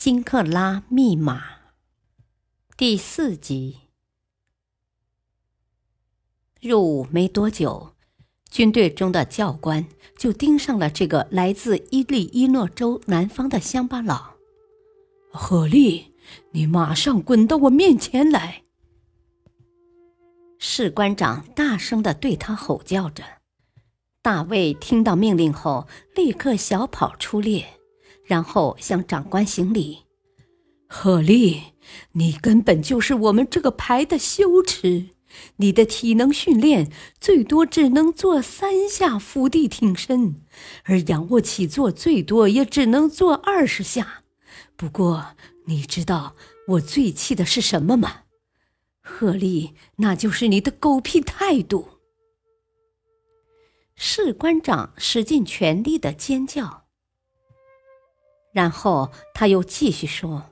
金克拉密码第四集。入伍没多久，军队中的教官就盯上了这个来自伊利伊诺州南方的乡巴佬。赫利，你马上滚到我面前来！士官长大声的对他吼叫着。大卫听到命令后，立刻小跑出列。然后向长官行礼，贺利，你根本就是我们这个排的羞耻。你的体能训练最多只能做三下伏地挺身，而仰卧起坐最多也只能做二十下。不过，你知道我最气的是什么吗？贺利，那就是你的狗屁态度。士官长使尽全力的尖叫。然后他又继续说：“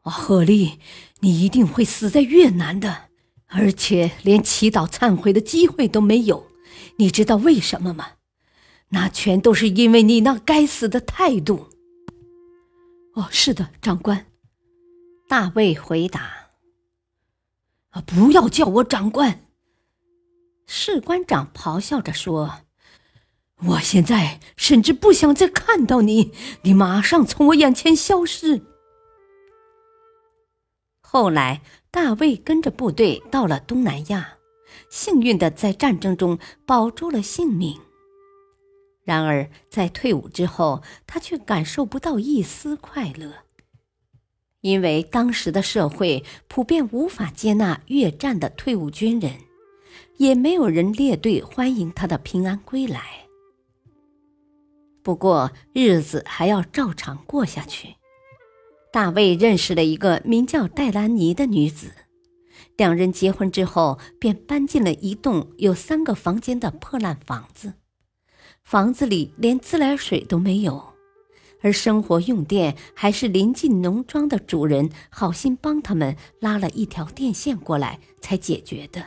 赫利，你一定会死在越南的，而且连祈祷忏悔的机会都没有。你知道为什么吗？那全都是因为你那该死的态度。”“哦，是的，长官。”大卫回答。“啊，不要叫我长官！”士官长咆哮着说。我现在甚至不想再看到你，你马上从我眼前消失。后来，大卫跟着部队到了东南亚，幸运的在战争中保住了性命。然而，在退伍之后，他却感受不到一丝快乐，因为当时的社会普遍无法接纳越战的退伍军人，也没有人列队欢迎他的平安归来。不过日子还要照常过下去。大卫认识了一个名叫戴兰妮的女子，两人结婚之后便搬进了一栋有三个房间的破烂房子。房子里连自来水都没有，而生活用电还是临近农庄的主人好心帮他们拉了一条电线过来才解决的。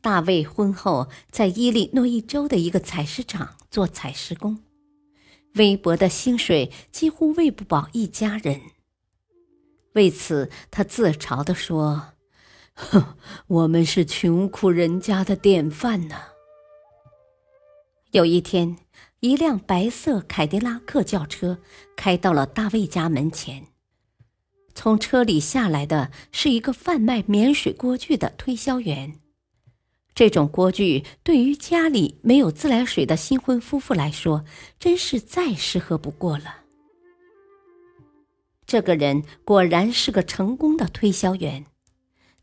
大卫婚后在伊利诺伊州的一个采石场做采石工，微薄的薪水几乎喂不饱一家人。为此，他自嘲地说：“哼，我们是穷苦人家的典范呢。”有一天，一辆白色凯迪拉克轿车开到了大卫家门前，从车里下来的是一个贩卖免水锅具的推销员。这种锅具对于家里没有自来水的新婚夫妇来说，真是再适合不过了。这个人果然是个成功的推销员，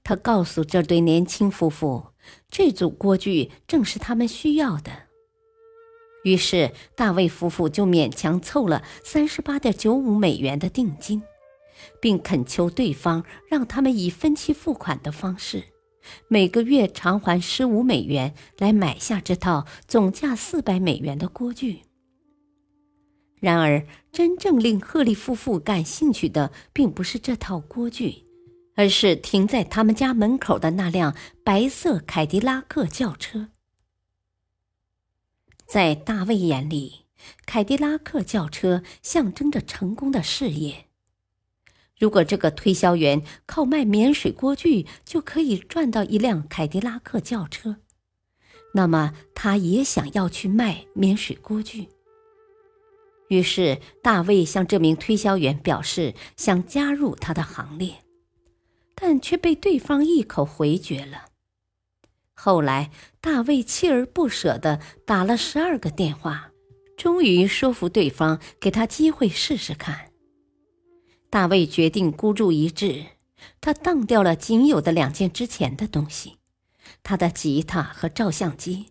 他告诉这对年轻夫妇，这组锅具正是他们需要的。于是，大卫夫妇就勉强凑了三十八点九五美元的定金，并恳求对方让他们以分期付款的方式。每个月偿还十五美元来买下这套总价四百美元的锅具。然而，真正令赫利夫妇感兴趣的并不是这套锅具，而是停在他们家门口的那辆白色凯迪拉克轿车。在大卫眼里，凯迪拉克轿车象征着成功的事业。如果这个推销员靠卖免水锅具就可以赚到一辆凯迪拉克轿车，那么他也想要去卖免水锅具。于是，大卫向这名推销员表示想加入他的行列，但却被对方一口回绝了。后来，大卫锲而不舍地打了十二个电话，终于说服对方给他机会试试看。大卫决定孤注一掷，他当掉了仅有的两件值钱的东西：他的吉他和照相机，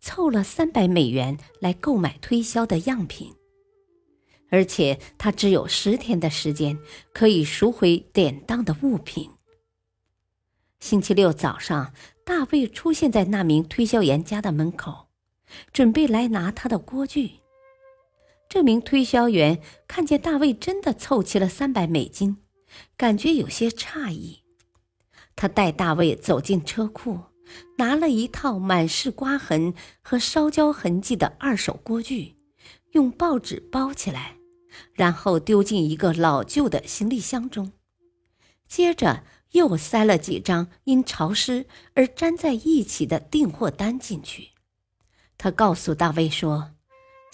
凑了三百美元来购买推销的样品。而且他只有十天的时间可以赎回典当的物品。星期六早上，大卫出现在那名推销员家的门口，准备来拿他的锅具。这名推销员看见大卫真的凑齐了三百美金，感觉有些诧异。他带大卫走进车库，拿了一套满是刮痕和烧焦痕迹的二手锅具，用报纸包起来，然后丢进一个老旧的行李箱中。接着又塞了几张因潮湿而粘在一起的订货单进去。他告诉大卫说。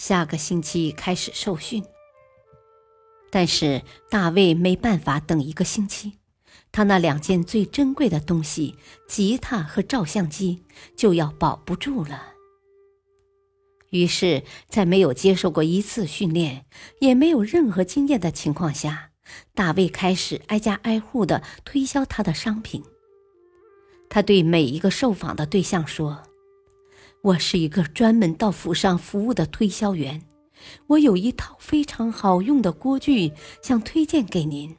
下个星期开始受训，但是大卫没办法等一个星期，他那两件最珍贵的东西——吉他和照相机，就要保不住了。于是，在没有接受过一次训练，也没有任何经验的情况下，大卫开始挨家挨户的推销他的商品。他对每一个受访的对象说。我是一个专门到府上服务的推销员，我有一套非常好用的锅具，想推荐给您。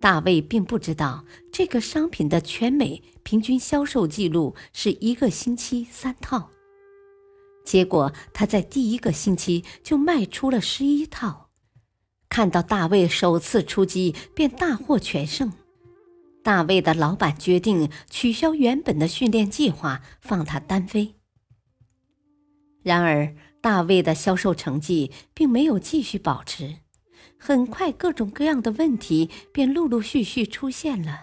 大卫并不知道这个商品的全美平均销售记录是一个星期三套，结果他在第一个星期就卖出了十一套。看到大卫首次出击便大获全胜。大卫的老板决定取消原本的训练计划，放他单飞。然而，大卫的销售成绩并没有继续保持，很快各种各样的问题便陆陆续续出现了。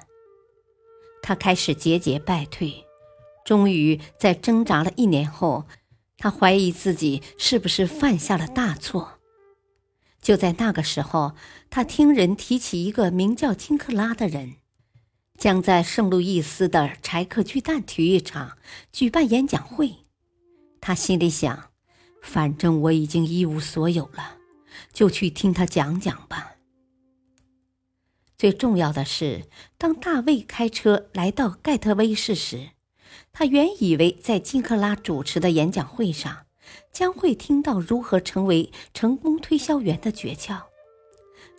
他开始节节败退，终于在挣扎了一年后，他怀疑自己是不是犯下了大错。就在那个时候，他听人提起一个名叫金克拉的人。将在圣路易斯的柴克巨蛋体育场举办演讲会，他心里想：反正我已经一无所有了，就去听他讲讲吧。最重要的是，当大卫开车来到盖特威市时，他原以为在金克拉主持的演讲会上将会听到如何成为成功推销员的诀窍，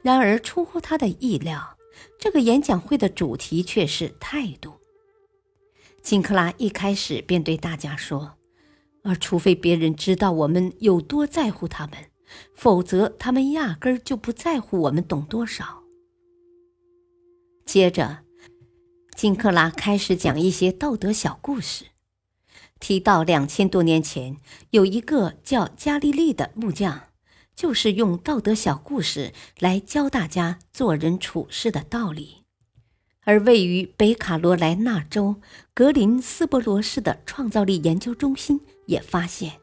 然而出乎他的意料。这个演讲会的主题却是态度。金克拉一开始便对大家说：“而除非别人知道我们有多在乎他们，否则他们压根儿就不在乎我们懂多少。”接着，金克拉开始讲一些道德小故事，提到两千多年前有一个叫加利利的木匠。就是用道德小故事来教大家做人处事的道理，而位于北卡罗来纳州格林斯伯罗市的创造力研究中心也发现，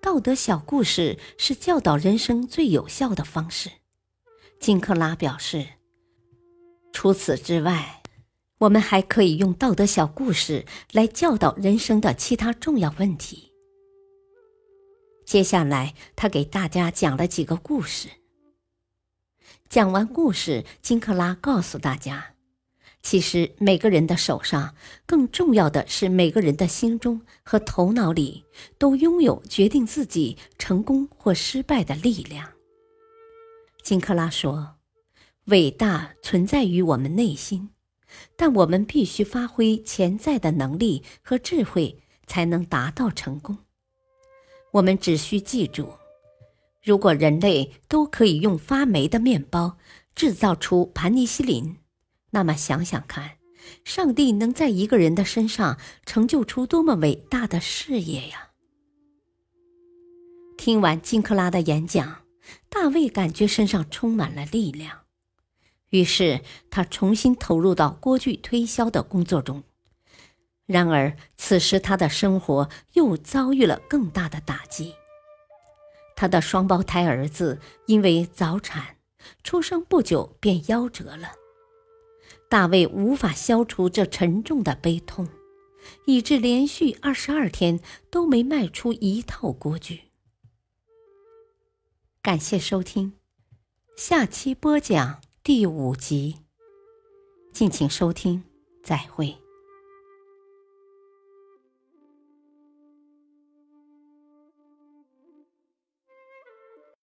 道德小故事是教导人生最有效的方式。金克拉表示，除此之外，我们还可以用道德小故事来教导人生的其他重要问题。接下来，他给大家讲了几个故事。讲完故事，金克拉告诉大家，其实每个人的手上，更重要的是每个人的心中和头脑里，都拥有决定自己成功或失败的力量。金克拉说：“伟大存在于我们内心，但我们必须发挥潜在的能力和智慧，才能达到成功。”我们只需记住：如果人类都可以用发霉的面包制造出盘尼西林，那么想想看，上帝能在一个人的身上成就出多么伟大的事业呀！听完金克拉的演讲，大卫感觉身上充满了力量，于是他重新投入到锅具推销的工作中。然而，此时他的生活又遭遇了更大的打击。他的双胞胎儿子因为早产，出生不久便夭折了。大卫无法消除这沉重的悲痛，以致连续二十二天都没卖出一套锅具。感谢收听，下期播讲第五集。敬请收听，再会。